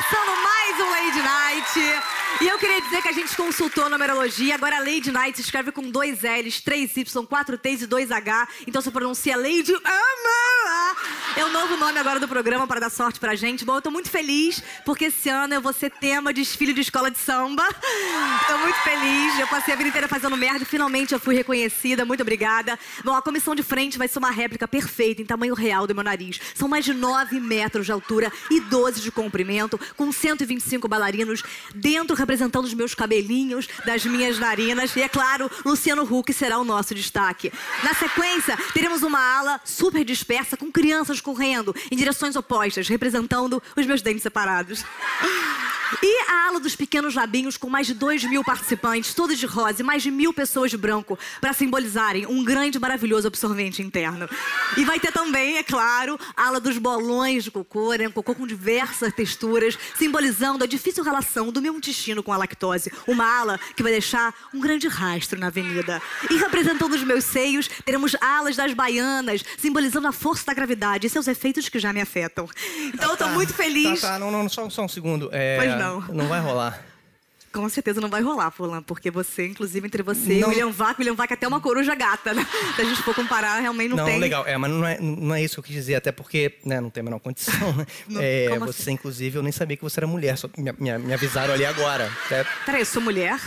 começando mais um Lady Night. E eu queria dizer que a gente consultou a numerologia. Agora, Lady Night se escreve com dois L's, três Y, quatro T's e dois H. Então você pronuncia Lady Ama. É o novo nome agora do programa para dar sorte pra gente. Bom, eu tô muito feliz porque esse ano eu vou ser tema de desfile de escola de samba. Tô muito feliz. Eu passei a vida inteira fazendo merda e finalmente eu fui reconhecida. Muito obrigada. Bom, a comissão de frente vai ser uma réplica perfeita em tamanho real do meu nariz. São mais de 9 metros de altura e 12 de comprimento, com 125 bailarinos dentro representando os meus cabelinhos, das minhas narinas. E é claro, Luciano Huck será o nosso destaque. Na sequência, teremos uma ala super dispersa com crianças correndo em direções opostas, representando os meus dentes separados. E a ala dos pequenos labinhos com mais de 2 mil participantes, todos de rosa, e mais de mil pessoas de branco, para simbolizarem um grande e maravilhoso absorvente interno. E vai ter também, é claro, a ala dos bolões de cocô, né? Um cocô com diversas texturas, simbolizando a difícil relação do meu intestino com a lactose. Uma ala que vai deixar um grande rastro na avenida. E representando os meus seios, teremos alas das baianas, simbolizando a força da gravidade e seus efeitos que já me afetam. Então eu tô muito feliz. Tá, tá, não, não, só, só um segundo. É, Pois não. Não vai rolar. Com certeza não vai rolar, Fulan, porque você, inclusive, entre você e Não. o William Vac, William Vac é até uma coruja gata, né? Se a gente for comparar, realmente não, Não, tem. legal. É, mas não é, não é isso que eu quis dizer, até porque né, não tem a menor condição. né? Não, É, você, assim? inclusive, eu nem sabia que você era mulher, só me, me- me avisaram ali agora. É, Peraí, eu sou mulher?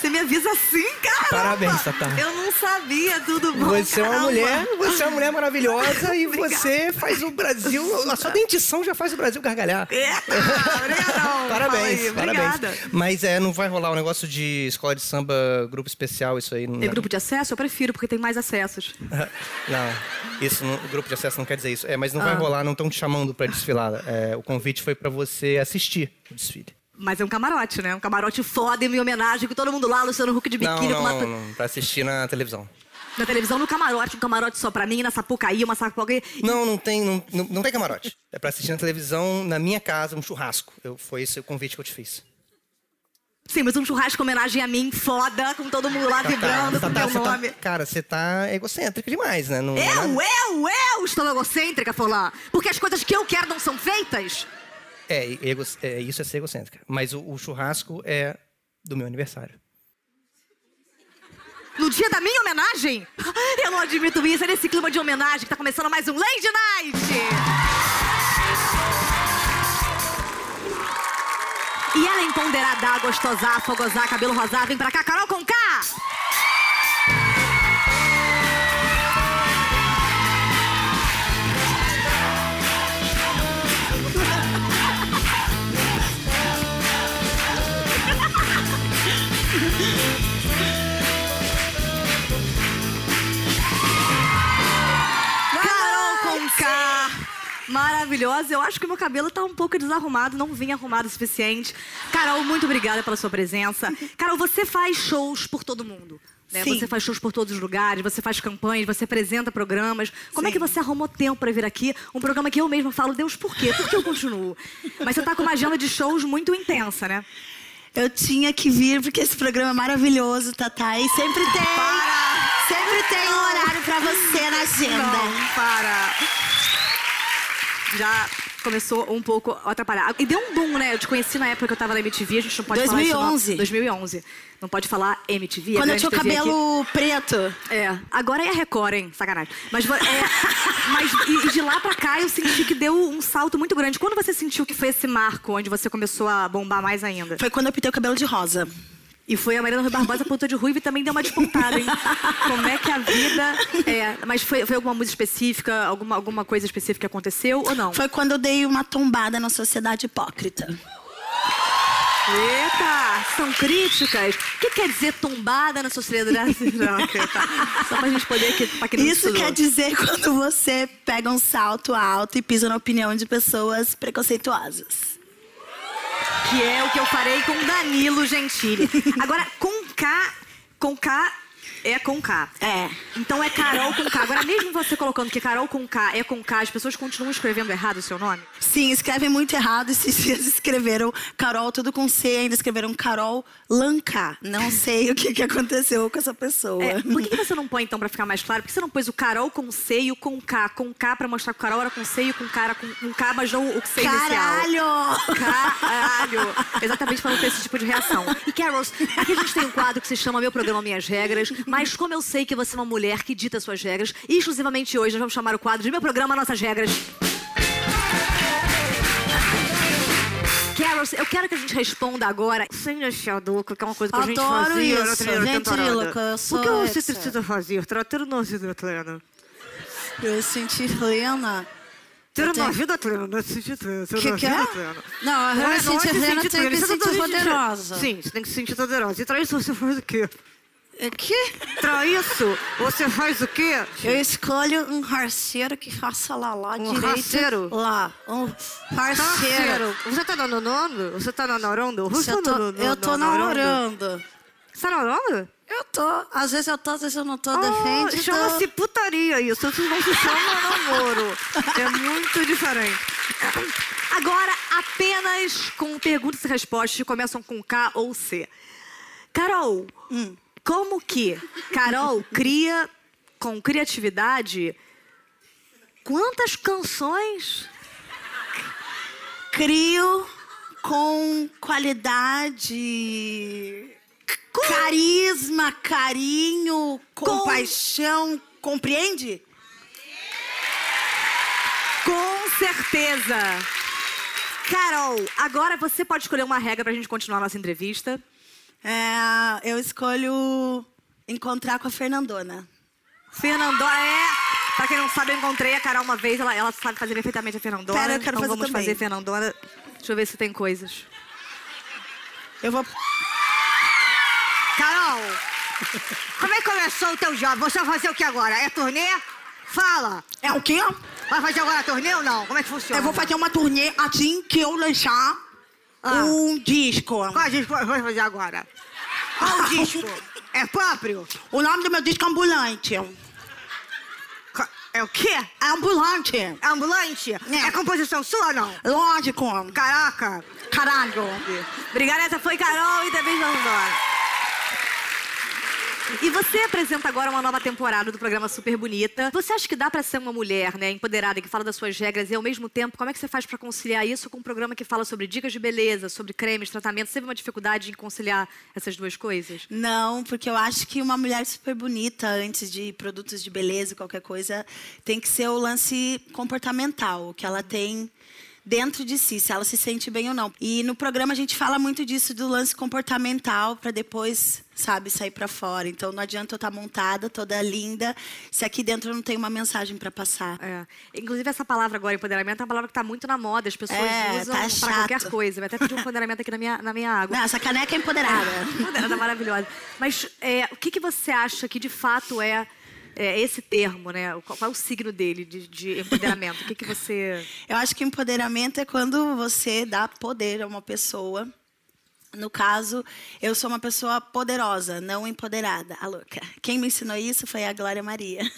Você me avisa assim, cara? Parabéns, Tatá. Eu não sabia, tudo bom? Você é uma caramba. mulher, você é uma mulher maravilhosa e você faz o Brasil. A sua dentição já faz o Brasil gargalhar. Eita, obrigadão. Parabéns, parabéns. Obrigada. Mas é, não vai rolar o negócio de escola de samba, grupo especial, isso aí. Não, É grupo de acesso? Eu prefiro, porque tem mais acessos. Não, isso não, o grupo de acesso não quer dizer isso. É, mas não vai Ah. rolar, não estão te chamando pra desfilar. É, o convite foi pra você assistir o desfile. Mas é um camarote, né? Um camarote foda em homenagem, com todo mundo lá, Luciano Huck de Não, biquíni, com uma... não, não, pra assistir na televisão. Na televisão, no camarote, um camarote só pra mim, na Sapucaí, uma Sapucaí. Não, não tem, não, não, não tem camarote. É pra assistir na televisão, na minha casa, um churrasco. Eu, foi esse o convite que eu te fiz. Sim, mas um churrasco em homenagem a mim, foda, com todo mundo lá vibrando com Tatá, teu tá- nome. cara, você tá egocêntrico demais, né? Não, não é Eu, eu, eu estou egocêntrica, Forlan. Porque as coisas que eu quero não são feitas. É, ego, é, isso é ser egocêntrica. Mas o, o churrasco é do meu aniversário. No dia da minha homenagem? Eu não admito isso, é nesse clima de homenagem que tá começando mais um Lady Night! E ela empoderada, gostosar, fogosar, cabelo rosado, vem pra cá, Carol com Maravilhosa. Eu acho que meu cabelo tá um pouco desarrumado, não vim arrumado o suficiente. Carol, muito obrigada pela sua presença. Carol, você faz shows por todo mundo. Né? Você faz shows por todos os lugares, você faz campanhas, você apresenta programas. Como é Sim. que você arrumou tempo pra vir aqui? Um programa que eu mesma falo, Deus, por quê? Por que eu continuo? Mas você tá com uma agenda de shows muito intensa, né? Eu tinha que vir porque esse programa é maravilhoso, Tatá. E sempre tem. Para! Sempre tem um horário pra você na agenda. Não, para. Já começou um pouco a atrapalhar. E deu um boom, né? Eu te conheci na época que eu tava na MTV, a gente não pode falar 2011. isso. Não. 2011. Não pode falar MTV. a Quando eu tinha o cabelo preto. aqui. É, agora é a Record, hein? Sacanagem. Mas, é, mas e, e de lá pra cá eu senti que deu um salto muito grande. Quando você sentiu que foi esse marco onde você começou a bombar mais ainda? Foi quando eu pintei o cabelo de rosa. E foi a Mariana Rui Barbosa puta de ruiva e também deu uma despontada, hein? Como é que a vida é. Mas foi, foi alguma música específica, alguma, alguma coisa específica que aconteceu ou não? Foi quando eu dei uma tombada na sociedade hipócrita. Eita! São críticas. O que quer dizer tombada na sociedade? Ok, tá. Só pra gente poder aqui, pra quem não Isso estudou. quer dizer quando você pega um salto alto e pisa na opinião de pessoas preconceituosas. Que é o que eu farei com Danilo Gentili. Agora, com K, com K é com K. É. Então é Carol com K. Agora, mesmo você colocando que Carol com K é com K, as pessoas continuam escrevendo errado o seu nome? Sim, escrevem muito errado. Esses dias escreveram Carol tudo com C, ainda escreveram Carol Lanca. Não sei o que, que aconteceu com essa pessoa. É, por que que você não põe, então, pra ficar mais claro? Por que você não pôs o Carol com C e o com K? Com K pra mostrar que o Carol era com C e o com K era com um K, mas não o C inicial. Caralho! Caralho! Exatamente para não ter esse tipo de reação. E Carols, aqui a gente tem um quadro que se chama Meu Programa Minhas Regras, mas como eu sei que você é uma mulher que dita suas regras, exclusivamente hoje nós vamos chamar o quadro de Meu Programa Nossas Regras. Carols, eu quero que a gente responda agora sem duca, que é uma coisa que a gente Adoro fazia na isso, primeira temporada. ventríloco, eu O sou que você essa. precisa fazer? Tratar na vida plena. Eu senti plena. Ter Eu uma tenho- vida plena, não é se sentir plena. ter Que uma que vida é? plena. Não, eu Não é- não é sentir se plena, sentir tenho que plena, você sentir tá se poderosa. Sim, você tem que se sentir poderosa. E pra isso você faz o quê? O quê? Pra isso, você faz o quê? Eu escolho um parceiro que faça lá, lá Um direito. parceiro? Lá, um parceiro. Você tá namorando? Você tá namorando? Você Eu tá tô, eu tô namorando. Você tá namorando? Eu tô. Às vezes eu tô, às vezes eu não tô. Ah, Depende do- Chama-se putaria isso. Isso não se chama namoro. É muito diferente. Agora, apenas com perguntas e respostas que começam com K ou C. Carol, Hum. Como que Carol cria com criatividade quantas canções? Crio com qualidade, carisma, carinho, compaixão. Compreende? Com certeza. Carol, agora você pode escolher uma regra pra gente continuar a nossa entrevista. É, eu escolho encontrar com a Fernandona. Fernandona é. Pra quem não sabe, eu encontrei a Carol uma vez, ela, ela sabe fazer perfeitamente a Fernandona. Pera, eu quero então fazer vamos também. fazer Fernandona. Deixa eu ver se tem coisas. Eu vou. Carol! Como é que começou o teu job? Você vai fazer o que agora? É turnê? Fala! É o quê? Vai fazer agora turnê ou não? Como é que funciona? Eu vou fazer uma turnê assim que eu lançar Ah. um disco. Qual gente vai fazer agora? Qual disco? É próprio? O nome do meu disco é Ambulante. É o quê? É Ambulante. É ambulante? É. É composição sua ou não? Lógico. Caraca! Caralho. Obrigada, essa foi Carol e também vamos embora. E você apresenta agora uma nova temporada do programa Super Bonita. Você acha que dá pra ser uma mulher, né, empoderada, que fala das suas regras e ao mesmo tempo, como é que você faz pra conciliar isso com um programa que fala sobre dicas de beleza, sobre cremes, tratamentos? Você teve uma dificuldade em conciliar essas duas coisas? Não, porque eu acho que uma mulher super bonita, antes de produtos de beleza, qualquer coisa, tem que ser o lance comportamental, que ela tem dentro de si, se ela se sente bem ou não. E no programa a gente fala muito disso do lance comportamental para depois, sabe, sair para fora. Então não adianta eu estar montada, toda linda, se aqui dentro eu não tenho uma mensagem para passar. É. Inclusive, essa palavra agora, empoderamento, é uma palavra que tá muito na moda. As pessoas É, usam tá pra chato. qualquer coisa. Eu até pedi um empoderamento aqui na minha, na minha água. Não, essa caneca é empoderada. É maravilhosa. Mas é, o que, que você acha que de fato é, é esse termo, né? Qual, qual é o signo dele de, de empoderamento? O que, que você. Eu acho que empoderamento é quando você dá poder a uma pessoa. No caso, eu sou uma pessoa poderosa, não empoderada. A louca. Quem me ensinou isso foi a Glória Maria.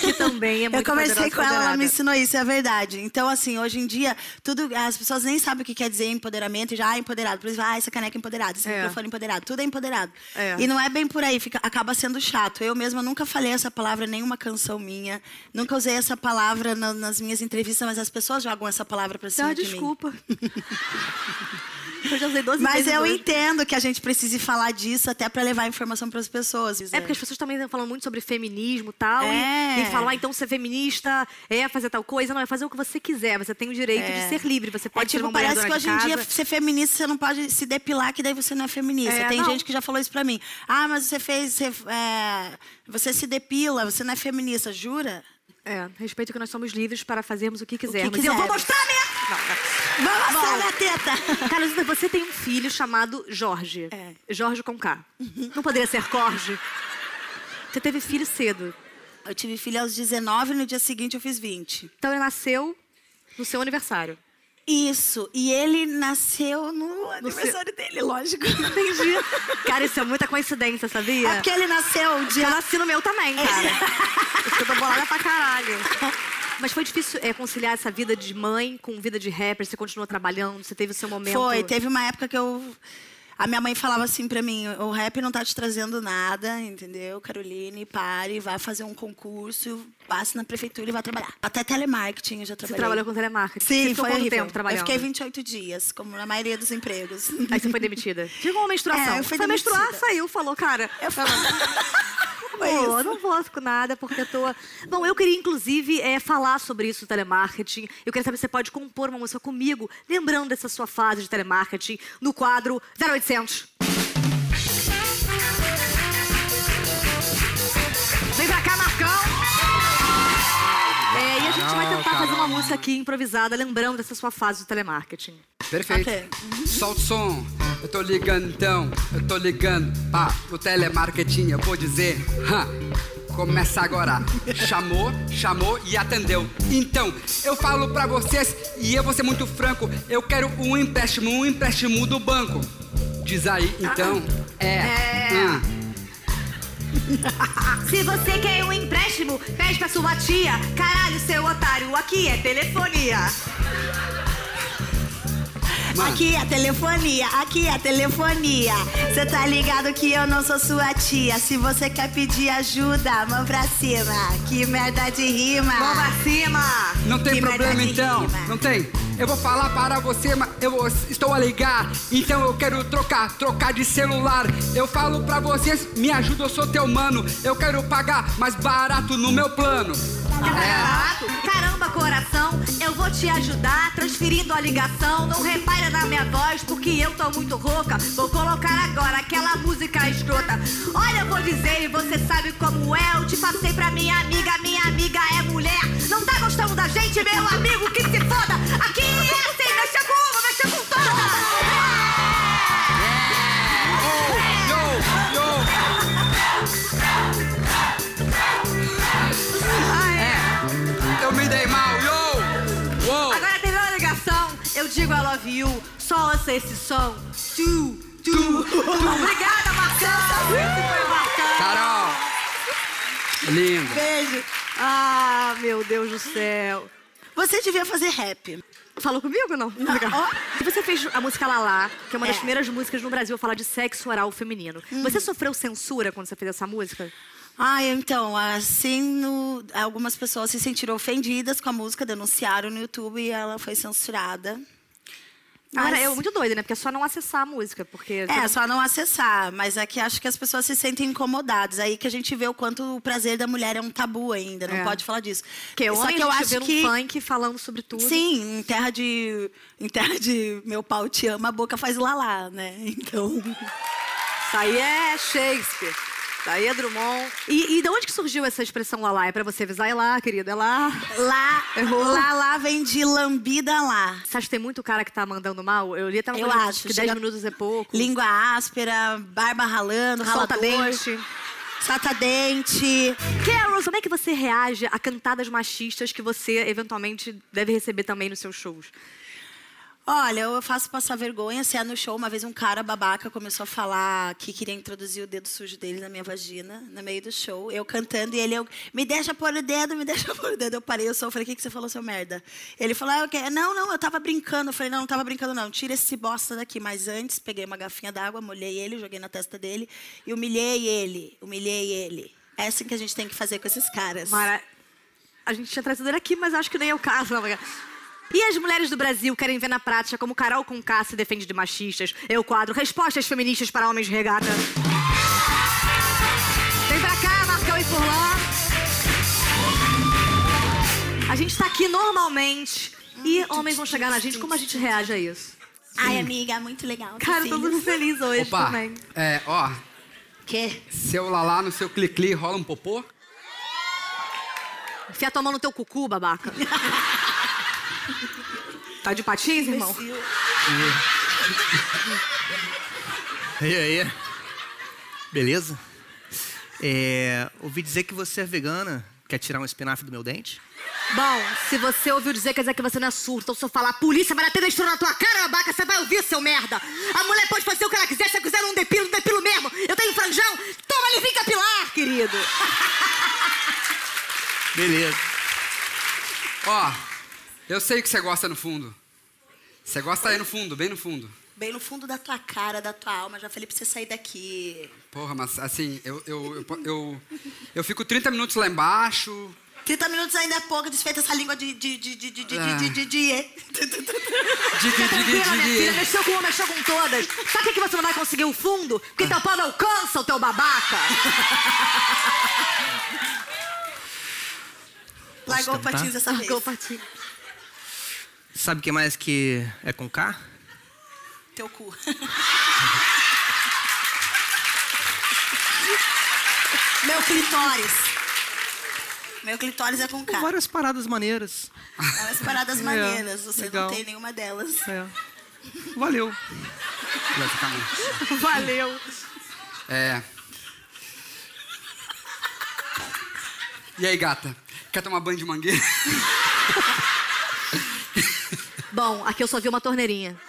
Que também é muito Eu poderosa, com ela, ela me ensinou isso, é verdade. Então, assim, hoje em dia, tudo, as pessoas nem sabem o que quer dizer empoderamento e já, ah, empoderado. Por exemplo, ah, essa caneca é empoderada, esse É. microfone é empoderado, tudo é empoderado. É. E não é bem por aí, fica, acaba sendo chato. Eu mesma nunca falei essa palavra em nenhuma canção minha, nunca usei essa palavra na- nas minhas entrevistas, mas as pessoas jogam essa palavra pra cima Ah, de mim. desculpa. eu já usei 12 Mas vezes eu entendo que a gente precise falar disso até pra levar informação pras pessoas. É porque as pessoas também estão falando muito sobre feminismo e tal. É. E, e falam, ah, então ser feminista é fazer tal coisa. Não, é fazer o que você quiser. Você tem o direito É. de ser livre. Você É pode ser tipo, uma mulher parece que hoje em dia ser feminista você não pode se depilar, que daí você não é feminista. É, Tem não. gente que já falou isso pra mim. Ah, mas você fez. Você, é, você se depila, você não é feminista, jura? É, respeito que nós somos livres para fazermos o que quisermos. quisermos. E eu vou mostrar mesmo! Não, não. Vamos mostrar minha teta! Carolina, você tem um filho chamado Jorge. É. Jorge com K. Não poderia ser Corge? Você teve filho cedo. Eu tive filho aos 19 no dia seguinte eu fiz 20. Então ele nasceu no seu aniversário. Isso. E ele nasceu no aniversário dele, lógico. Entendi. Cara, isso é muita coincidência, sabia? É porque ele nasceu Eu dia. nasci no meu também, cara. Isso que eu tô bolada pra caralho. Mas foi difícil é, conciliar essa vida de mãe com vida de rapper? Você continuou trabalhando? Você teve o seu momento? Foi, teve uma época que eu. A minha mãe falava assim pra mim: o rap não tá te trazendo nada, entendeu? Caroline, pare, vá fazer um concurso, passe na prefeitura e vá trabalhar. Até telemarketing eu já Você trabalhei. trabalhou com telemarketing? Sim, você foi quanto horrível. tempo trabalhando? Eu fiquei 28 dias, como na maioria dos empregos. Aí você foi demitida? Ficou uma menstruação. É, eu fui foi menstruar, saiu, falou, cara... Eu falava. Pô, eu não posso com nada porque eu tô. Bom, eu queria inclusive é, falar sobre isso, telemarketing. Eu queria saber se você pode compor uma música comigo, lembrando dessa sua fase de telemarketing, no quadro 0800. Vem pra cá, Marcão! É, e a gente vai tentar fazer uma música aqui improvisada, lembrando dessa sua fase de telemarketing. Perfeito. Ok. Solta o som. Eu tô ligando então, eu tô ligando para o telemarketing, eu vou dizer. hã, Começa agora. Chamou, chamou e atendeu. Então, eu falo pra vocês e eu vou ser muito franco. Eu quero um empréstimo, um empréstimo do banco. Diz aí, então. É. hã. Se você quer um empréstimo, pede pra sua tia. Caralho, seu otário, aqui é telefonia. Mano, Aqui é telefonia, aqui é telefonia. Você tá ligado que eu não sou sua tia. Se você quer pedir ajuda, mão pra cima. Que merda de rima. Mão pra cima! Não tem Que problema então, rima. não tem. Eu vou falar para você, mas eu estou a ligar. Então eu quero trocar, trocar de celular. Eu falo pra vocês, me ajuda, eu sou teu mano. Eu quero pagar mais barato no meu plano. Barato? Caramba, coração, eu vou te ajudar transferindo a ligação. Não repara na minha voz, porque eu tô muito rouca. Vou colocar agora aquela música escrota. Olha, eu vou dizer, e você sabe como é. Eu te passei pra minha amiga, minha amiga é mulher. Não tá gostando da gente, meu amigo, que se foda. Aqui é digo I love you, só ouça esse som. Tu, tu. Obrigada, Marcão. Esse foi o Marcão. Carol. Lindo. Beijo. Ah, meu Deus do céu. Você devia fazer rap. Falou comigo ou não? Ó. E você fez a música Lalá, que é uma das É. primeiras músicas no Brasil a falar de sexo oral feminino. Você sofreu censura quando você fez essa música? Ah, então, assim, no- algumas pessoas se sentiram ofendidas com a música, denunciaram no YouTube e ela foi censurada. Agora, Mas- é muito doido, né? Porque é só não acessar a música, porque... É, só não acessar, mas aqui acho que as pessoas se sentem incomodadas. Aí que a gente vê o quanto o prazer da mulher é um tabu ainda, não É. pode falar disso. Porque Só que eu a gente acho que funk falando sobre tudo. sim, em terra de em terra de meu pau te ama, a boca faz lalá, né? Então, Isso aí é Shakespeare. Isso aí é Drummond. E, e de onde que surgiu essa expressão Lalá? É pra você avisar? É lá, querida, é lá. lá, Errou. lá lá vem de lambida lá. Você acha que tem muito cara que tá mandando mal? Eu li até uma Eu acho, que 10 chega- minutos é pouco. Língua áspera, barba ralando, Solta ralador, dente. solta dente. Carol, como é que você reage a cantadas machistas que você eventualmente deve receber também nos seus shows? Olha, eu faço passar vergonha. Se é no show, uma vez um cara babaca começou a falar que queria introduzir o dedo sujo dele na minha vagina, no meio do show. Eu cantando e ele, eu, me deixa pôr o dedo, me deixa pôr o dedo. Eu parei, eu só falei, o que, que você falou, seu merda? Ele falou, ah, quero. Não, não, eu tava brincando. Eu falei, não, não tava brincando, não. Tira esse bosta daqui. Mas antes, peguei uma garfinha d'água, molhei ele, joguei na testa dele e humilhei ele. Humilhei ele. É assim que a gente tem que fazer com esses caras. Mara, a gente tinha trazido ele aqui, mas acho que nem é o caso. Não. E as mulheres do Brasil querem ver na prática como Carol Conká se defende de machistas. É o quadro Respostas Feministas para Homens de Regata. Vem pra cá, Marcão e Furlan. A gente tá aqui normalmente e homens vão chegar na gente. Como a gente reage a isso? Ai, amiga, muito legal. Cara, eu tô muito feliz hoje Opa, também. é, ó, Quê? seu lalá no seu cli-cli rola um popô? Enfia tua mão no teu cucu, babaca. tá de patins, irmão? E aí? Beleza? É, ouvi dizer que você é vegana. Quer tirar um espinafre do meu dente? Bom, se você ouviu dizer, quer dizer que você não é surdo. Então se eu falar, a polícia vai até deixar na tua cara, babaca, você vai ouvir, seu merda. A mulher pode fazer o que ela quiser, se ela quiser não depilo, não depilo mesmo. Eu tenho franjão, toma livrinho capilar, querido. Beleza. Ó, eu sei o que você gosta no fundo. Você gosta aí no fundo, bem no fundo. Bem no fundo da tua cara, da tua alma. Já falei pra você sair daqui. Porra, mas assim, eu, eu, eu, eu, eu fico 30 minutos lá embaixo. 30 minutos ainda é pouco, desfeita essa língua de. de. de. de. de. de. Ah. de. de. de. Tranquila, minha filha, digue. mexeu com uma, mexeu com todas. Sabe por que você não vai conseguir o fundo? Porque teu pau não alcança o teu babaca. Largou o patins dessa vez. Largou o patinho. Sabe o que mais que é com K? Teu cu. Meu clitóris. Meu clitóris é com K. Várias paradas maneiras. Elas paradas É, maneiras. Você legal. não tem nenhuma delas. É. Valeu. Basicamente. Valeu. É. E aí, gata? Quer tomar banho de mangueira? Bom, aqui eu só vi uma torneirinha.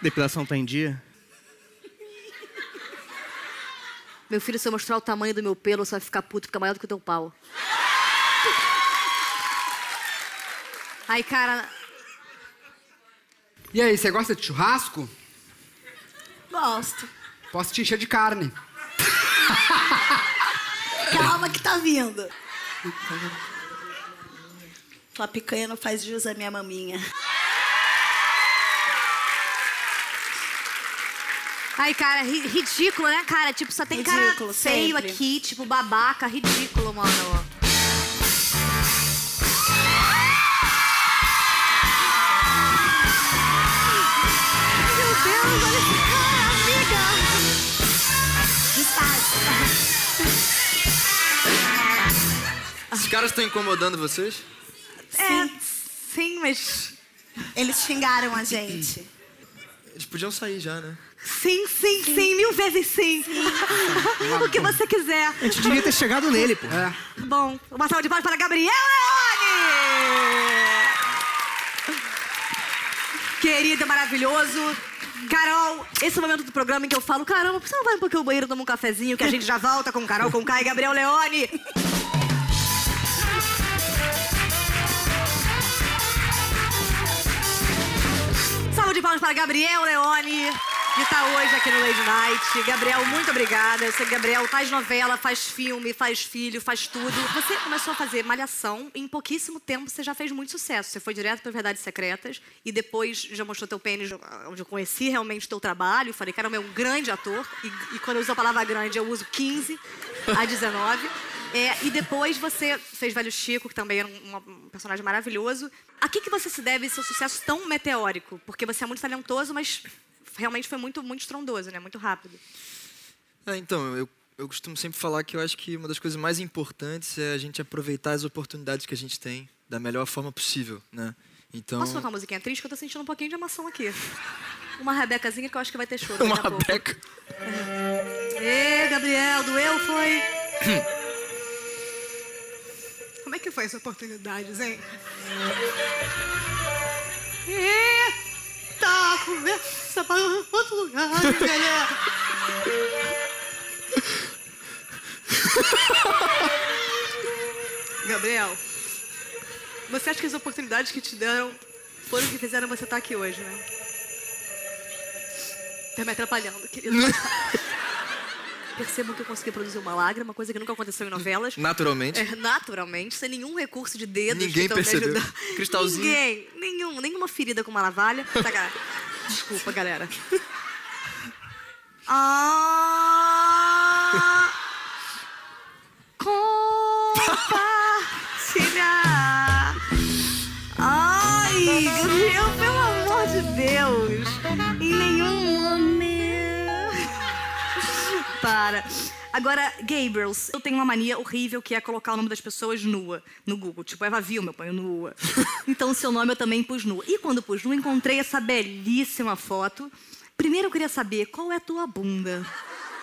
Depilação tá em dia? Meu filho, se eu mostrar o tamanho do meu pelo, você vai ficar puto, fica maior do que o teu pau. Aí, cara, E aí, você gosta de churrasco? Gosto. Posso te encher de carne. Calma que tá vindo. Tua picanha não faz jus à minha maminha. Aí, cara, ri- ridículo, né, cara? Tipo, só tem cara Ridículo, feio sempre. aqui, tipo, babaca, ridículo, mano. Esses caras estão incomodando vocês? É, sim, mas... Eles xingaram a gente. Eles podiam sair já, né? Sim, sim, sim, mil vezes sim. o que você quiser. A gente devia ter chegado nele, pô. É. Bom, uma salva de palmas para Gabriel Leone! Querido, maravilhoso. Carol, esse é o momento do programa em que eu falo, caramba, por que você não vai um pouquinho ao banheiro tomar um cafezinho que a gente já volta com Carol, com Kai e Gabriel Leone? Salve de palmas para Gabriel Leone, que está hoje aqui no Lady Night. Gabriel, muito obrigada. Eu sei que Gabriel faz novela, faz filme, faz filho, faz tudo. Você começou a fazer Malhação e em pouquíssimo tempo você já fez muito sucesso. Você foi direto para Verdades Secretas e depois já mostrou teu pênis, onde eu conheci realmente teu trabalho. Falei, caramba, é um grande ator. E, e quando eu uso a palavra grande, eu uso 15 a 19. É, e depois você fez Velho Chico, que também era um, um personagem maravilhoso. A que, que você se deve seu sucesso tão meteórico? Porque você é muito talentoso, mas realmente foi muito, muito estrondoso, né? Muito rápido. É, então, eu, eu costumo sempre falar que eu acho que uma das coisas mais importantes é a gente aproveitar as oportunidades que a gente tem da melhor forma possível, né? Então, Posso tocar uma musiquinha triste? Que eu tô sentindo um pouquinho de emoção aqui. Uma rebecazinha que eu acho que vai ter choro uma daqui a pouco. beca. Ê, Gabriel, doeu, foi? Como é que foi essa oportunidade, hein? Eita, conversa outro lugar. Gabriel, você acha que as oportunidades que te deram foram o que fizeram você estar aqui hoje, né? Tá me atrapalhando, querido. Percebam que eu consegui produzir uma lágrima, coisa que nunca aconteceu em novelas. Naturalmente. É, naturalmente, sem nenhum recurso de dedos. Ninguém percebeu. Cristalzinho. Ninguém, nenhum, nenhuma ferida com uma navalha. Tá, cara? Desculpa, galera. Ah, compartilhar. Agora, Gabriels, eu tenho uma mania horrível que é colocar o nome das pessoas nua no Google. Tipo, Eva Vilma, eu ponho nua. então, seu nome eu também pus nua. E quando pus nua, encontrei essa belíssima foto. Primeiro eu queria saber qual é a tua bunda.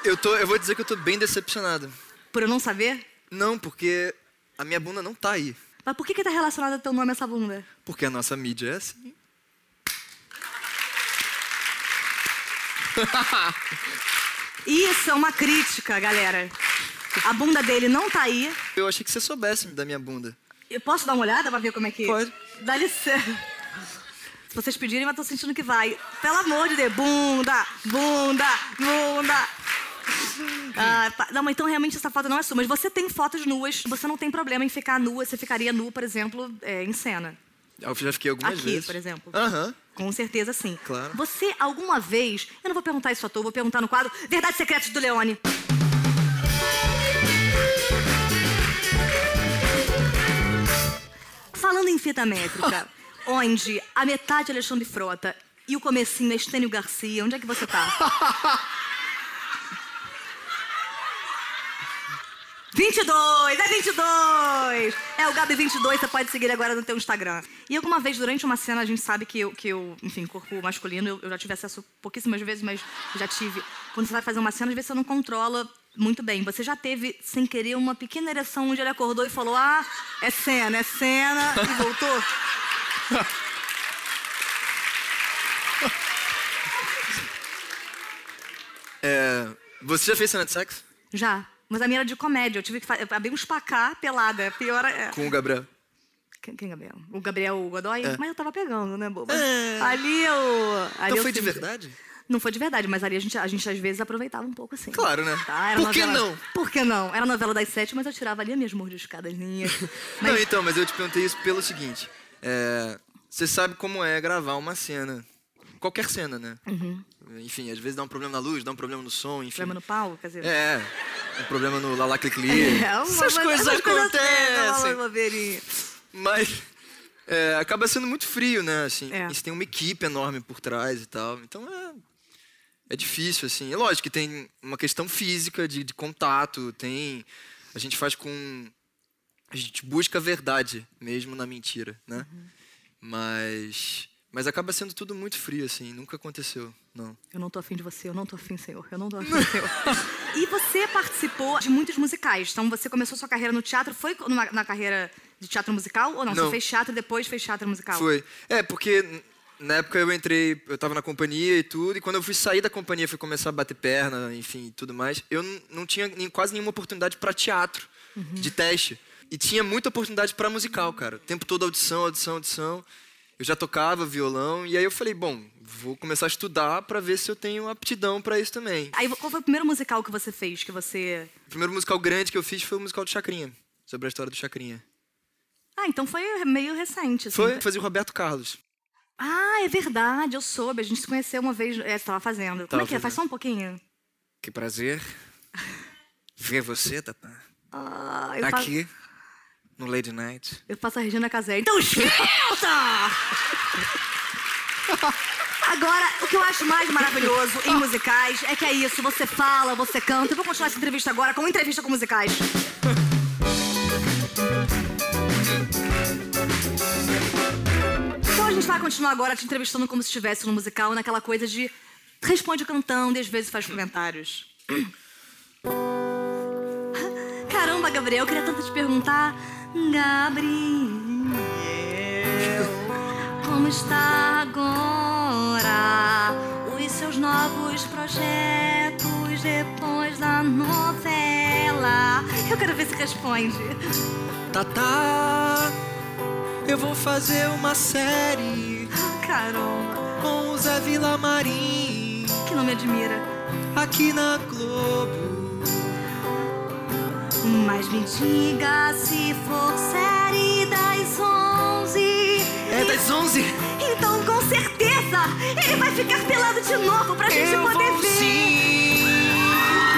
Eu, tô, eu vou dizer que eu tô bem decepcionado. Por eu não saber? Não, porque a minha bunda não tá aí. Mas por que, que tá relacionado ao teu nome essa bunda? Porque a nossa mídia é assim. Isso é uma crítica, galera. A bunda dele não tá aí. Eu achei que você soubesse da minha bunda. Eu posso dar uma olhada pra ver como é que. Pode. Dá licença. Se vocês pedirem, mas tô sentindo que vai. Pelo amor de Deus. Bunda, bunda, bunda. Ah, não, mas então realmente essa foto não é sua. Mas você tem fotos nuas. Você não tem problema em ficar nua. Você ficaria nu, por exemplo, é, em cena. Eu já fiquei algumas Aqui, vezes. por exemplo. Aham. Com certeza, sim. Claro. Você, alguma vez... Eu não vou perguntar isso à toa, vou perguntar no quadro Verdades Secretas do Leone. Falando em fita métrica, onde a metade é Alexandre Frota e o comecinho é Estênio Garcia, onde é que você tá? 22, é 22! É o Gabi 22, você pode seguir agora no teu Instagram. E alguma vez, durante uma cena, a gente sabe que eu, que eu enfim, corpo masculino, eu, eu já tive acesso pouquíssimas vezes, mas já tive. Quando você vai fazer uma cena, às vezes você não controla muito bem. Você já teve, sem querer, uma pequena ereção onde ele acordou e falou: Ah, é cena, é cena, e voltou? É, você já fez cena de sexo? Já. Mas a minha era de comédia, eu tive que fazer. Abri uns pacá pelada. Pior é. Com o Gabriel? Quem, quem Gabriel? O Gabriel Godoy? É. Mas eu tava pegando, né, boba? É. Ali eu. Ali Então eu foi de verdade? Não foi de verdade, mas ali a gente, a gente às vezes aproveitava um pouco assim. Claro, né? Tá, era Por que novela- não? Por que não? Era novela das sete, mas eu tirava ali as minhas mordiscadazinhas. Não, Mas, então, mas eu te perguntei isso pelo seguinte. é, você sabe como é gravar uma cena. Qualquer cena, né? Enfim, às vezes dá um problema na luz, dá um problema no som, enfim. Uhum. problema no pau, quer dizer. É, um problema no Lala Clicli. É, uma- Essas coisas essas coisas assim, acontecem. uma bobeirinha. Mas é, acaba sendo muito frio, né? Assim, É. e você tem uma equipe enorme por trás e tal. Então é, é difícil, assim. É lógico que tem uma questão física de, de contato, tem. A gente faz com. A gente busca a verdade mesmo na mentira, né? Uhum. Mas. Mas acaba sendo tudo muito frio, assim. Nunca aconteceu, não. Eu não tô afim de você, eu não tô afim, senhor. Eu não tô afim, senhor. e você participou de muitos musicais. Então você começou sua carreira no teatro. Foi numa- na carreira de teatro musical ou não? Não. Você fez teatro e depois fez teatro musical? Foi. É, porque na época eu entrei, eu tava na companhia e tudo, e quando eu fui sair da companhia, fui começar a bater perna, enfim, e tudo mais, eu não tinha nem- quase nenhuma oportunidade para teatro, de teste. E tinha muita oportunidade para musical, cara. O tempo todo audição, audição, audição. Eu já tocava violão, e aí eu falei, bom, vou começar a estudar para ver se eu tenho aptidão para isso também. Aí qual foi o primeiro musical que você fez? Que você. O primeiro musical grande que eu fiz foi o musical do Chacrinha, sobre a história do Chacrinha. Ah, então foi meio recente. Assim. Foi fazer o Roberto Carlos. Ah, é verdade, eu soube. A gente se conheceu uma vez. É, você tava fazendo. Como Tava é que é? Faz fazendo. só um pouquinho. Que prazer ver você, Tatá. Ah, eu, faço, Aqui, no Lady Night. eu faço a Regina Casé. Então escuta! Agora, o que eu acho mais maravilhoso em musicais é que é isso, você fala, você canta. Eu vou continuar essa entrevista agora com entrevista com musicais. Então a gente vai continuar agora te entrevistando como se estivesse no musical, naquela coisa de responde cantando e às vezes faz comentários. Caramba, Gabriel, eu queria tanto te perguntar. Gabriel, como está agora os seus novos projetos depois da novela? Eu quero ver se responde. Tatá, eu vou fazer uma série Caramba, com o Zé Vilamarim que não me admira. aqui na Globo. Mas me diga se for série das onze. É das 11? Então, com certeza, ele vai ficar pelado de novo pra gente Eu poder vou ver. sim.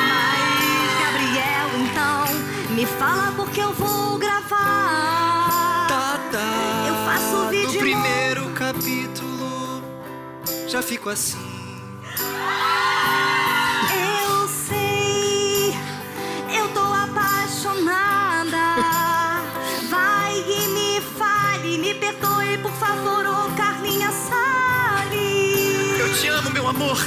Mas, Gabriel, então, me fala porque eu vou gravar. Tatá, Eu faço vídeo no primeiro capítulo já fico assim. Eu por favor, ô Carlinha Salles. Eu te amo, meu amor.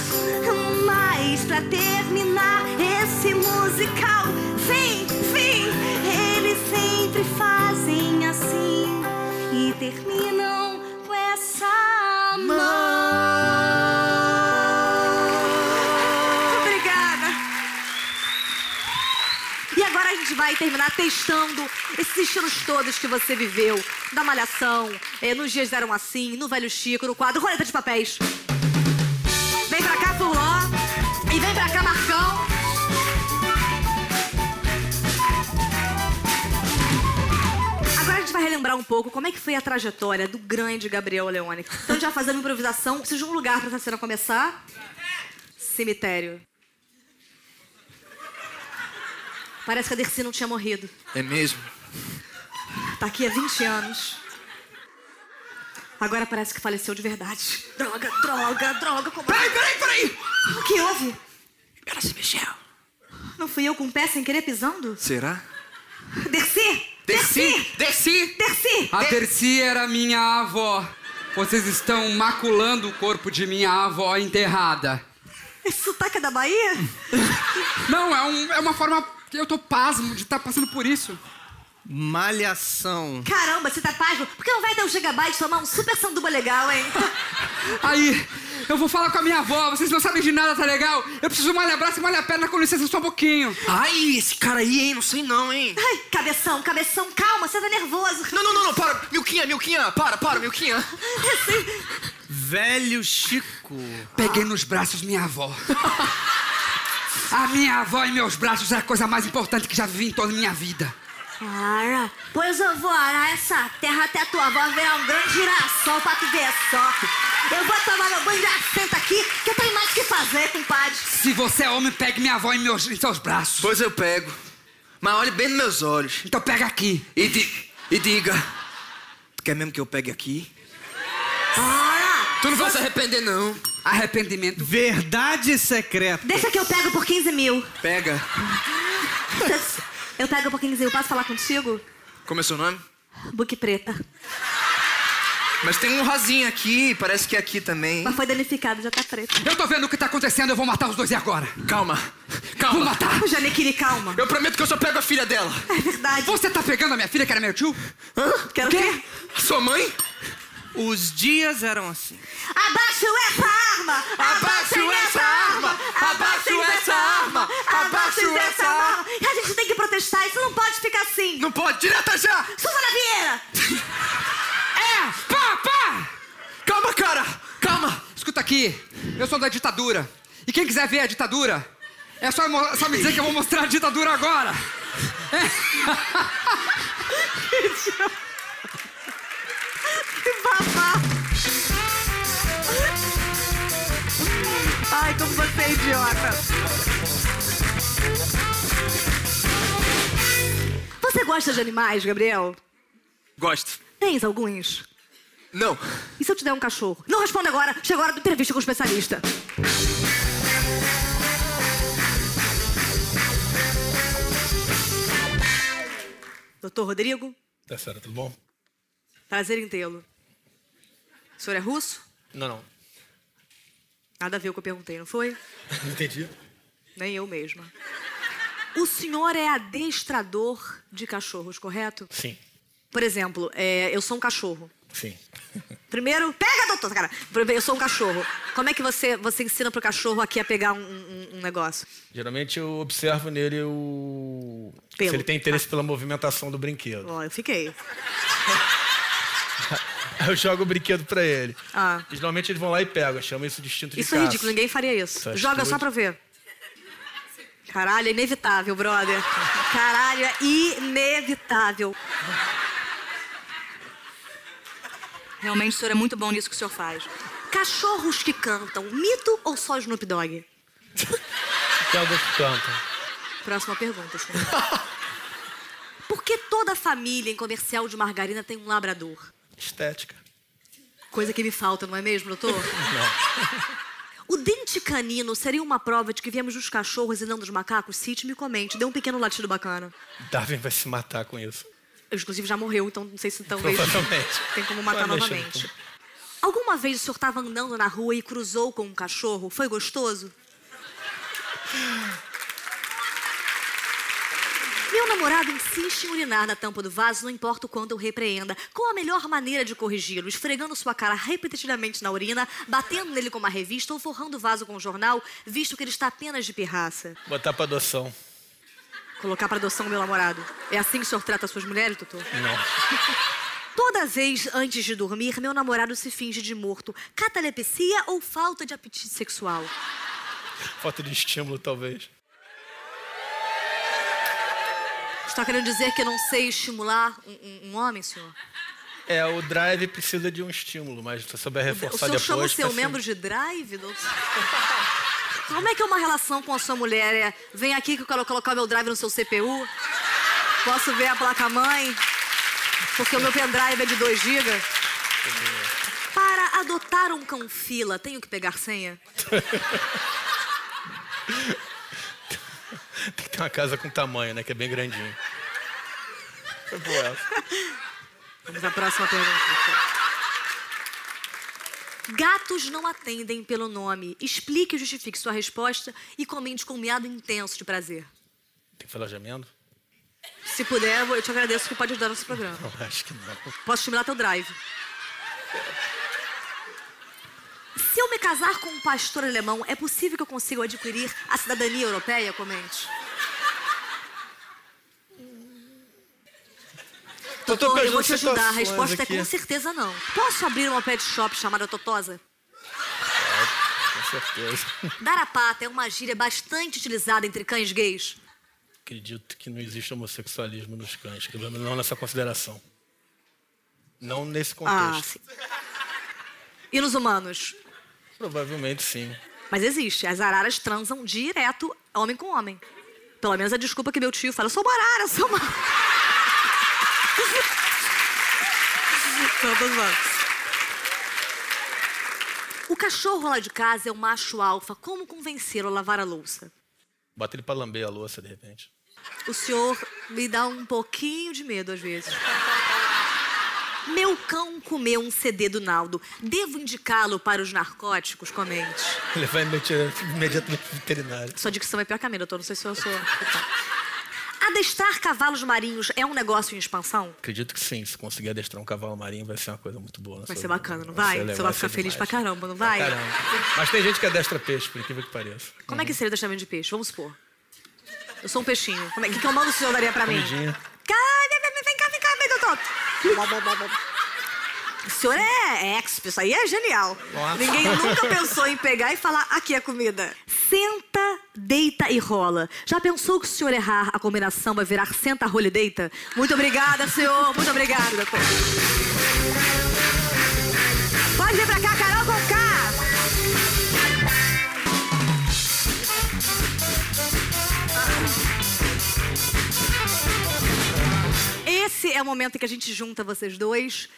Mas pra terminar esse musical, vem, vem, eles sempre fazem assim e terminam com essa mão. Obrigada. E agora a gente vai terminar testando esses estilos todos que você viveu. Da Malhação, eh, nos Dias Eram Assim, no Velho Chico, no quadro Roleta de Papéis. Vem pra cá, Fuló. E vem pra cá, Marcão. Agora a gente vai relembrar um pouco como é que foi a trajetória do grande Gabriel Leone. Então fazer uma improvisação. Precisa de um lugar pra essa cena começar. Cemitério. Parece que a Dercy não tinha morrido. É mesmo? Tá aqui há 20 anos. Agora parece que faleceu de verdade. Droga, droga, droga. Como... Peraí, peraí, peraí! O que houve? Ela se mexeu. Não fui eu com o pé sem querer pisando? Será? Dercy! Desci! Desci! Dercy! A Dercy era minha avó. Vocês estão maculando o corpo de minha avó enterrada. Esse sotaque é da Bahia? Não, é, um- é uma forma que eu tô pasmo de estar passando por isso. Malhação. Caramba, você tá pasmo? Por que não vai dar um gigabyte tomar um super sanduba legal, hein? Aí, eu vou falar com a minha avó, vocês não sabem de nada, tá legal? Eu preciso malhar braço e malhar perna, com licença só um pouquinho. Ai, esse cara aí, hein? Não sei não, hein? Ai, cabeção, cabeção, calma, você tá nervoso. Não, não, não, não, para! Milquinha, Milquinha, para, para, Milquinha! Velho Chico. Peguei nos braços minha avó. A minha avó em meus braços é a coisa mais importante que já vivi em toda a minha vida. Cara, pois eu vou arar essa terra até a tua avó virar um grande girassol pra tu ver só. Eu vou tomar meu banho de assento aqui, que eu tenho mais o que fazer, compadre. Se você é homem, pegue minha avó em, meus, em seus braços. Pois eu pego. Mas olhe bem nos meus olhos. Então pega aqui. E, di e diga. Tu quer mesmo que eu pegue aqui? Ora, Tu não vai se arrepender, não. Arrependimento. Verdade secreta. deixa que eu pego por 15 mil. Pega. Eu pego 15 mil, posso falar contigo? Como é seu nome? Book preta. Mas tem um rasinho aqui, parece que é aqui também. Mas foi danificado, já tá preta. Eu tô vendo o que tá acontecendo, eu vou matar os dois e agora. Calma, Vou calma. matar. Janequiri, calma. Eu prometo que eu só pego a filha dela. É verdade. Você tá pegando a minha filha, que era meu tio? Hã? Quero o quê? A sua mãe? Os dias eram assim. Abaixo essa arma! Abaixo essa arma! Protestar, isso não pode ficar assim. Não pode, direta já! Suzana Vieira! É! Pá, pá! Calma, cara! Calma! Escuta aqui, eu sou da ditadura. E quem quiser ver a ditadura, é só, só me dizer que eu vou mostrar a ditadura agora. Que babá! Ai, como você é idiota! Você gosta de animais, Gabriel? Gosto. Tens alguns? Não. E se eu te der um cachorro? Não responda agora, chega a hora da entrevista com o especialista. Doutor Rodrigo, Tá certo, tudo bom? prazer em tê-lo. O senhor é russo? Não, não. Nada a ver com o que eu perguntei, não foi? Não entendi. Nem eu mesma. O senhor é adestrador de cachorros, correto? Sim, Por exemplo, é, eu sou um cachorro. sim. Primeiro, pega, doutor, cara. Eu sou um cachorro. Como é que você, você ensina pro cachorro aqui a pegar um, um- um negócio? Geralmente eu observo nele o. Pelo. Se ele tem interesse pela movimentação do brinquedo. Ó, eu fiquei. Eu jogo o brinquedo pra ele. Ah. E, geralmente eles vão lá e pegam. Chama isso de instinto de Isso é caça. ridículo, ninguém faria isso. Isso é Joga só atitude. pra ver. Caralho, é inevitável, brother. Caralho, é inevitável. Realmente o senhor é muito bom nisso que o senhor faz. Cachorros que cantam, mito ou só Snoop Dogg? Tem alguns que cantam. Próxima pergunta, senhor. Por que toda família em comercial de margarina tem um labrador? Estética. Coisa que me falta, não é mesmo, doutor? O dente canino seria uma prova de que viemos dos cachorros e não dos macacos? Cite me comente, dê um pequeno latido bacana. Darwin vai se matar com isso. Inclusive já morreu, então não sei se talvez Provavelmente. tem como matar Vai novamente. Alguma vez o senhor estava andando na rua e cruzou com um cachorro? Foi gostoso? Meu namorado insiste em urinar na tampa do vaso, não importa o quanto eu repreenda. Qual a melhor maneira de corrigi-lo? Esfregando sua cara repetidamente na urina, batendo nele com uma revista ou forrando o vaso com um jornal, visto que ele está apenas de pirraça? Botar pra adoção. Colocar para adoção o meu namorado. É assim que o senhor trata as suas mulheres, doutor? Não. Toda vez antes de dormir, meu namorado se finge de morto. Catalepsia ou falta de apetite sexual? Falta de estímulo, talvez. Está querendo dizer que eu não sei estimular um, um- um homem, senhor? É, o drive precisa de um estímulo, mas se você souber O reforçar senhor depois... chama o seu tá membro de drive, doutor? Como é que é uma relação com a sua mulher? É, vem aqui que eu quero colocar o meu drive no seu CPU? Posso ver a placa-mãe? Porque o meu pendrive é de 2 GB? Para adotar um cão fila, tenho que pegar senha? Tem uma casa com tamanho, né? Que é bem grandinho. Foi boa essa. Vamos à próxima pergunta. Gatos não atendem pelo nome. Explique e justifique sua resposta e comente com um miado intenso de prazer. Tem que falar gemendo? Se puder, eu te agradeço que pode ajudar nesse programa. Não, acho que não. Posso estimular teu drive. Se eu me casar com um pastor alemão, é possível que eu consiga adquirir a cidadania europeia? Comente. Eu vou te ajudar. A resposta aqui. é com certeza não. Posso abrir uma pet shop chamada Totosa? Com certeza. Dar a pata é uma gíria bastante utilizada entre cães gays. Acredito que não existe homossexualismo nos cães, pelo menos não nessa consideração. Não nesse Ah, contexto. sim. E nos humanos? Provavelmente sim. Mas existe. As araras transam direto homem com homem. Pelo menos a desculpa que meu tio fala. Eu sou uma arara, sou uma... Zoando. O cachorro lá de casa é o macho alfa. Como convencê-lo a lavar a louça? Bota ele pra lamber a louça, de repente. O senhor me dá um pouquinho de medo às vezes. Meu cão comeu um CD do Naldo. Devo indicá-lo para os narcóticos? Comente. Ele vai imedi- imediatamente veterinário. Sua dicção é pior que a minha, doutor. Não sei se eu sou. Adestrar cavalos marinhos é um negócio em expansão? Acredito que sim. Se conseguir adestrar um cavalo marinho, vai ser uma coisa muito boa. na Vai ser vida. bacana, não vai? ser- Você vai ficar feliz pra caramba, não vai? Pra caramba. Mas tem gente que adestra peixe, por incrível que pareça. Como é que seria o adestramento de peixe? Vamos supor. Eu sou um peixinho. Como é que comando o senhor daria pra mim? Comidinha. Vem cá, vem cá, vem, doutor. O senhor é ex, isso aí é genial. Nossa. Ninguém nunca pensou em pegar e falar, aqui é a comida. Senta, deita e rola. Já pensou que se o senhor errar, a combinação vai virar senta, rola e deita? Muito obrigada, senhor. Muito obrigada, doutor. Pode vir pra cá, Carol com K. Esse é o momento em que a gente junta vocês dois.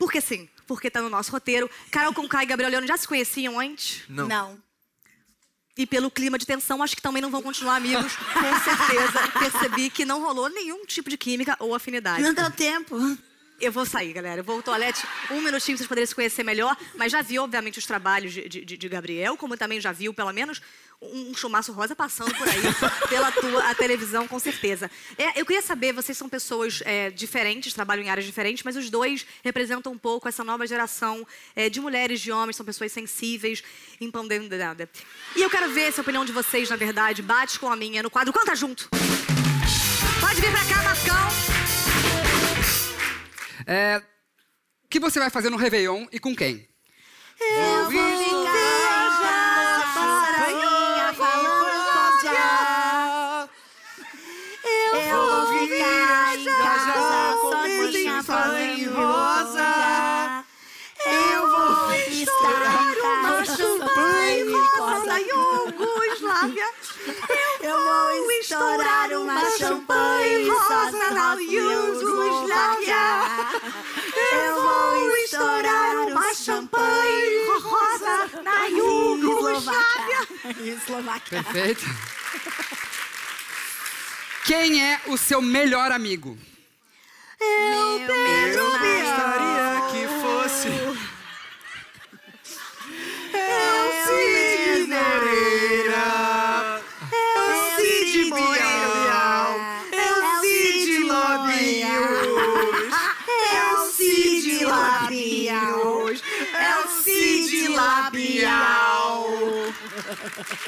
Porque sim, porque tá no nosso roteiro. Carol Conká e Gabriel Leone já se conheciam antes? Não. Não. E pelo clima de tensão, acho que também não vão continuar amigos. Com certeza, percebi que não rolou nenhum tipo de química ou afinidade. Não deu tempo. Eu vou sair, galera. Eu vou ao toalete um minutinho pra vocês poderem se conhecer melhor. Mas já vi, obviamente, os trabalhos de, de- de Gabriel, como também já viu, pelo menos, um chumaço rosa passando por aí pela tua a televisão, com certeza. É, eu queria saber, vocês são pessoas é, diferentes, trabalham em áreas diferentes, mas os dois representam um pouco essa nova geração é, de mulheres, de homens, são pessoas sensíveis, empoderada. E eu quero ver se a opinião de vocês, na verdade, bate com a minha no quadro Canta Junto. Pode vir pra cá, Marcão. É, o que você vai fazer no Réveillon e com quem? Eu vou Eu vou estourar uma champanhe rosa na Iugoslávia. Eu vou estourar uma champanhe rosa na Iugoslávia. Eslováquia. Perfeito. Quem é o seu melhor amigo? Meu medo Gostaria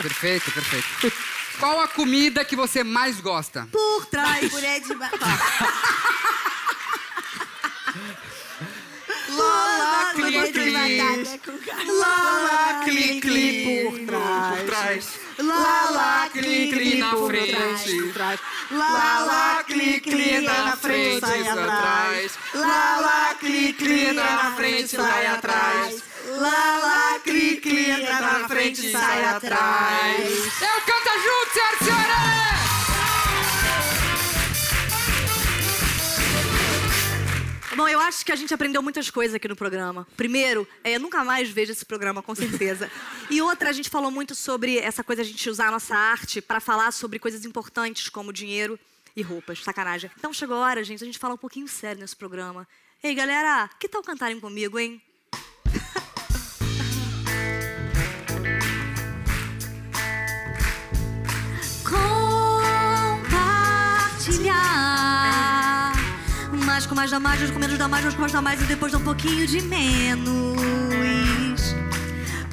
Perfeito, perfeito. Qual a comida que você mais gosta? Por trás. Purê de batata. Lola, com carne. Lala, cli, cli, por trás. Por trás. Lala, cli, cli na por frente. Trás. Lala, cli, cli na frente, sai atrás. Lala, cli, cli na frente, sai atrás. Lala, cli, cli na frente, sai atrás. Eu canta junto, senhoras e senhores! Bom, eu acho que a gente aprendeu muitas coisas aqui no programa. Primeiro, é, eu nunca mais vejo esse programa, com certeza. E outra, a gente falou muito sobre essa coisa a gente usar a nossa arte para falar sobre coisas importantes como dinheiro e roupas. Sacanagem. Então chegou a hora, gente, a gente falar um pouquinho sério nesse programa. Ei, galera, que tal cantarem comigo, hein? Mais dá mais, mais com menos dá mais, mais com mais dá mais e depois dá um pouquinho de menos.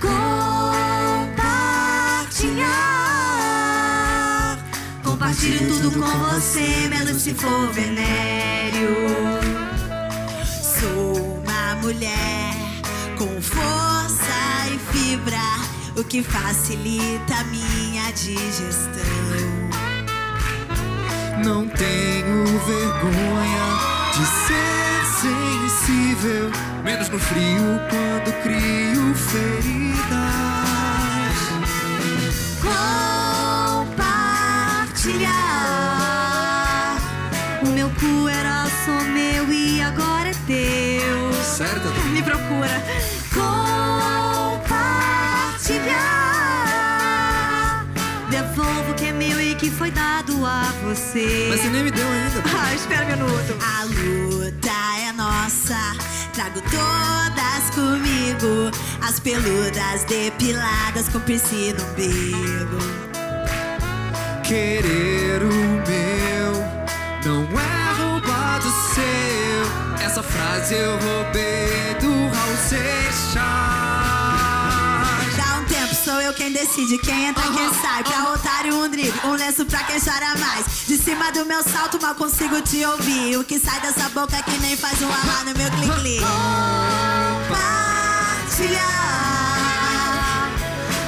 Compartilhar. Compartilho tudo com você, menos se for venéreo. Sou uma mulher com força e fibra, o que facilita minha digestão. Não tenho vergonha de ser sensível, menos no frio quando crio feridas. Devolvo o que é meu e que foi dado a você. Mas você nem me deu ainda. Ah, espera um minuto. A luta é nossa, trago todas comigo. As peludas depiladas com piercing no umbigo. Querer o meu não é roubar do seu. Essa frase eu roubei do Raul Seixas. Eu quem decide quem entra, quem sai. Pra otário, um drible, um lenço pra quem chora mais. De cima do meu salto, mal consigo te ouvir. O que sai dessa boca é que nem faz um alá no meu clique. Compartilhar.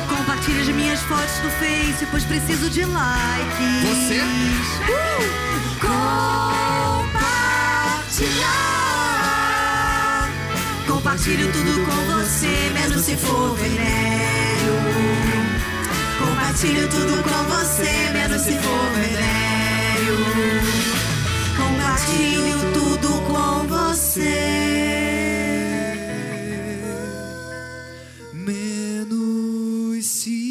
Compartilha as minhas fotos do Face, pois preciso de likes. Você? Compartilhar. Compartilho tudo com você, mesmo se for Compartilho tudo com você, menos se for venéreo. Compartilho tudo com você. Menos se.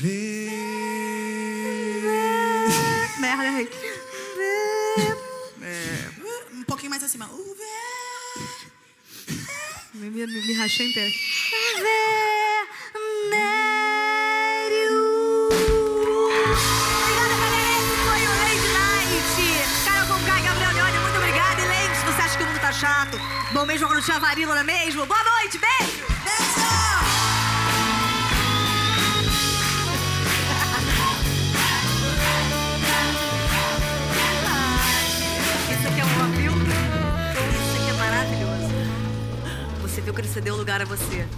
Ver. Merda, que o mundo tá chato? Bom mesmo quando tinha varíola, não é mesmo? Boa noite, Você viu que ele cedeu lugar a você.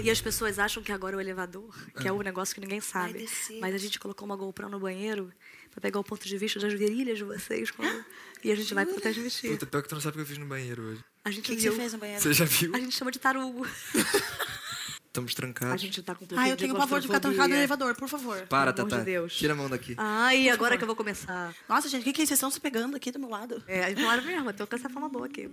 E as pessoas acham que agora é o elevador, que é o negócio que ninguém sabe. Mas a gente colocou uma GoPro no banheiro pra pegar o ponto de vista das virilhas de vocês. quando- E a gente vai pra transmitir. Puta, pior que tu não sabe o que eu fiz no banheiro hoje. A gente O que, que viu. você fez no banheiro? Você já viu? A gente chama de tarugo. Estamos A trancados. gente tá com um Ah, eu tenho pavor de ficar trancado no elevador, por favor. Para, Pelo amor Tatá. de Deus. Tira a mão daqui. Ai, agora que eu vou começar. Nossa, gente, o que, que é? Vocês estão se pegando aqui do meu lado? É, claro mesmo, eu tô com essa fama boa aqui.